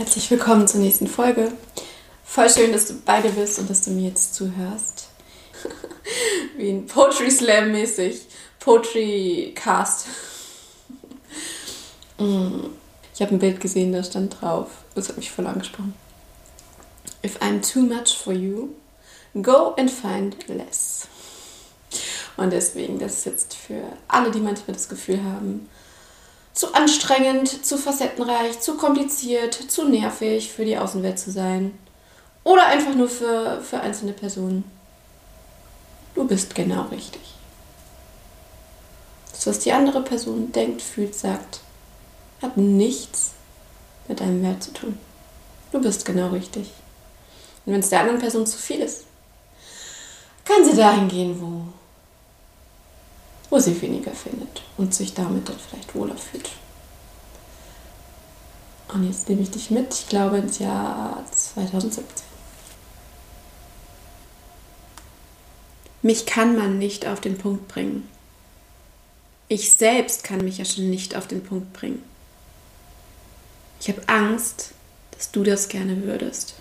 Herzlich willkommen zur nächsten Folge. Voll schön, dass du beide bist und dass du mir jetzt zuhörst. Wie ein Poetry Slam mäßig. Poetry Cast. Mm. ich habe ein Bild gesehen, da stand drauf. Das hat mich voll angesprochen. If I'm too much for you, go and find less. Und deswegen, das ist jetzt für alle, die manchmal das Gefühl haben, zu anstrengend, zu facettenreich, zu kompliziert, zu nervig für die Außenwelt zu sein. Oder einfach nur für, für einzelne Personen. Du bist genau richtig. Das, was die andere Person denkt, fühlt, sagt, hat nichts mit deinem Wert zu tun. Du bist genau richtig. Und wenn es der anderen Person zu viel ist, kann sie dahin gehen, wo wo sie weniger findet und sich damit dann vielleicht wohler fühlt. Und jetzt nehme ich dich mit, ich glaube, ins Jahr 2017. Mich kann man nicht auf den Punkt bringen. Ich selbst kann mich ja schon nicht auf den Punkt bringen. Ich habe Angst, dass du das gerne würdest.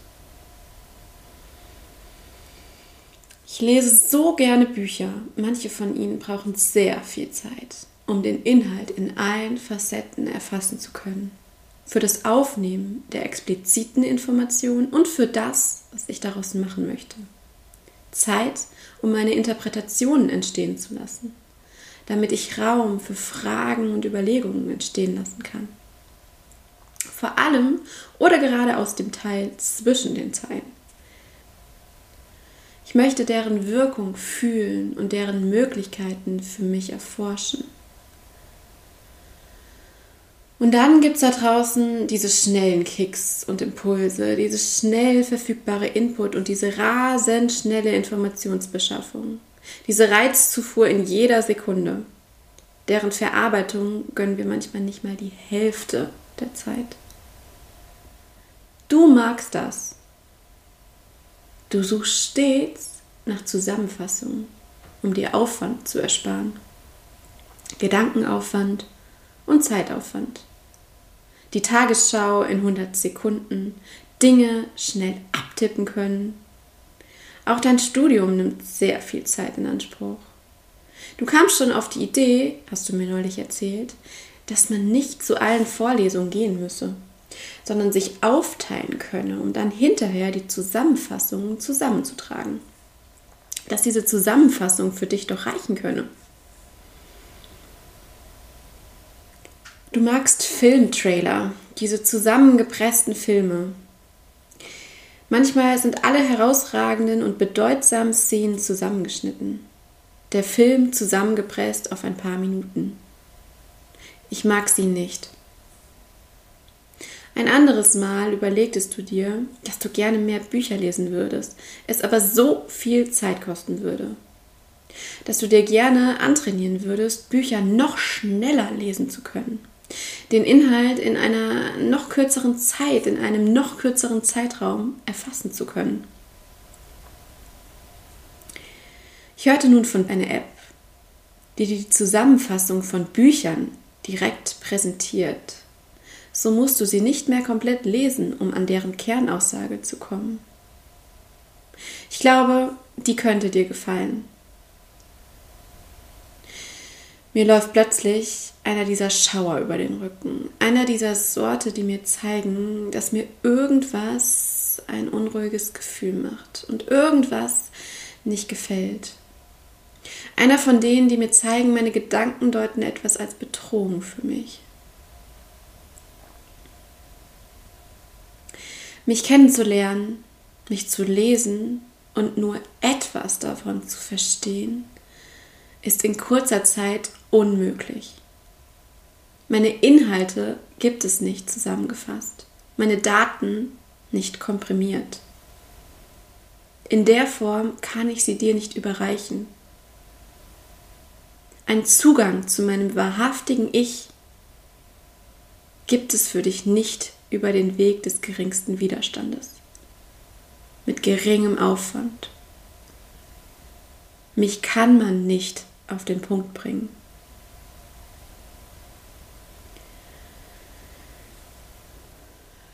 Ich lese so gerne Bücher. Manche von ihnen brauchen sehr viel Zeit, um den Inhalt in allen Facetten erfassen zu können. Für das Aufnehmen der expliziten Informationen und für das, was ich daraus machen möchte. Zeit, um meine Interpretationen entstehen zu lassen, damit ich Raum für Fragen und Überlegungen entstehen lassen kann. Vor allem oder gerade aus dem Teil zwischen den Zeilen ich möchte deren Wirkung fühlen und deren Möglichkeiten für mich erforschen. Und dann gibt es da draußen diese schnellen Kicks und Impulse, diese schnell verfügbare Input und diese rasend schnelle Informationsbeschaffung, diese Reizzufuhr in jeder Sekunde. Deren Verarbeitung gönnen wir manchmal nicht mal die Hälfte der Zeit. Du magst das. Du suchst stets nach Zusammenfassungen, um dir Aufwand zu ersparen. Gedankenaufwand und Zeitaufwand. Die Tagesschau in 100 Sekunden, Dinge schnell abtippen können. Auch dein Studium nimmt sehr viel Zeit in Anspruch. Du kamst schon auf die Idee, hast du mir neulich erzählt, dass man nicht zu allen Vorlesungen gehen müsse sondern sich aufteilen könne, um dann hinterher die Zusammenfassungen zusammenzutragen. Dass diese Zusammenfassung für dich doch reichen könne. Du magst Filmtrailer, diese zusammengepressten Filme. Manchmal sind alle herausragenden und bedeutsamen Szenen zusammengeschnitten. Der Film zusammengepresst auf ein paar Minuten. Ich mag sie nicht. Ein anderes Mal überlegtest du dir, dass du gerne mehr Bücher lesen würdest, es aber so viel Zeit kosten würde. Dass du dir gerne antrainieren würdest, Bücher noch schneller lesen zu können. Den Inhalt in einer noch kürzeren Zeit, in einem noch kürzeren Zeitraum erfassen zu können. Ich hörte nun von einer App, die die Zusammenfassung von Büchern direkt präsentiert so musst du sie nicht mehr komplett lesen, um an deren Kernaussage zu kommen. Ich glaube, die könnte dir gefallen. Mir läuft plötzlich einer dieser Schauer über den Rücken, einer dieser Sorte, die mir zeigen, dass mir irgendwas ein unruhiges Gefühl macht und irgendwas nicht gefällt. Einer von denen, die mir zeigen, meine Gedanken deuten etwas als Bedrohung für mich. Mich kennenzulernen, mich zu lesen und nur etwas davon zu verstehen, ist in kurzer Zeit unmöglich. Meine Inhalte gibt es nicht zusammengefasst, meine Daten nicht komprimiert. In der Form kann ich sie dir nicht überreichen. Ein Zugang zu meinem wahrhaftigen Ich gibt es für dich nicht über den Weg des geringsten Widerstandes, mit geringem Aufwand. Mich kann man nicht auf den Punkt bringen.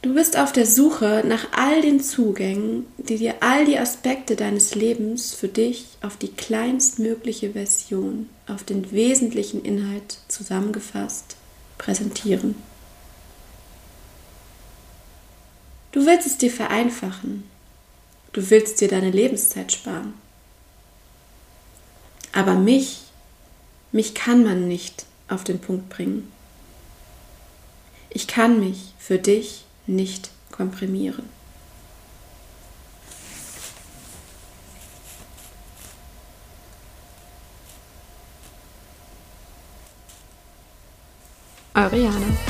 Du bist auf der Suche nach all den Zugängen, die dir all die Aspekte deines Lebens für dich auf die kleinstmögliche Version, auf den wesentlichen Inhalt zusammengefasst präsentieren. Du willst es dir vereinfachen. Du willst dir deine Lebenszeit sparen. Aber mich, mich kann man nicht auf den Punkt bringen. Ich kann mich für dich nicht komprimieren. Eure Jana.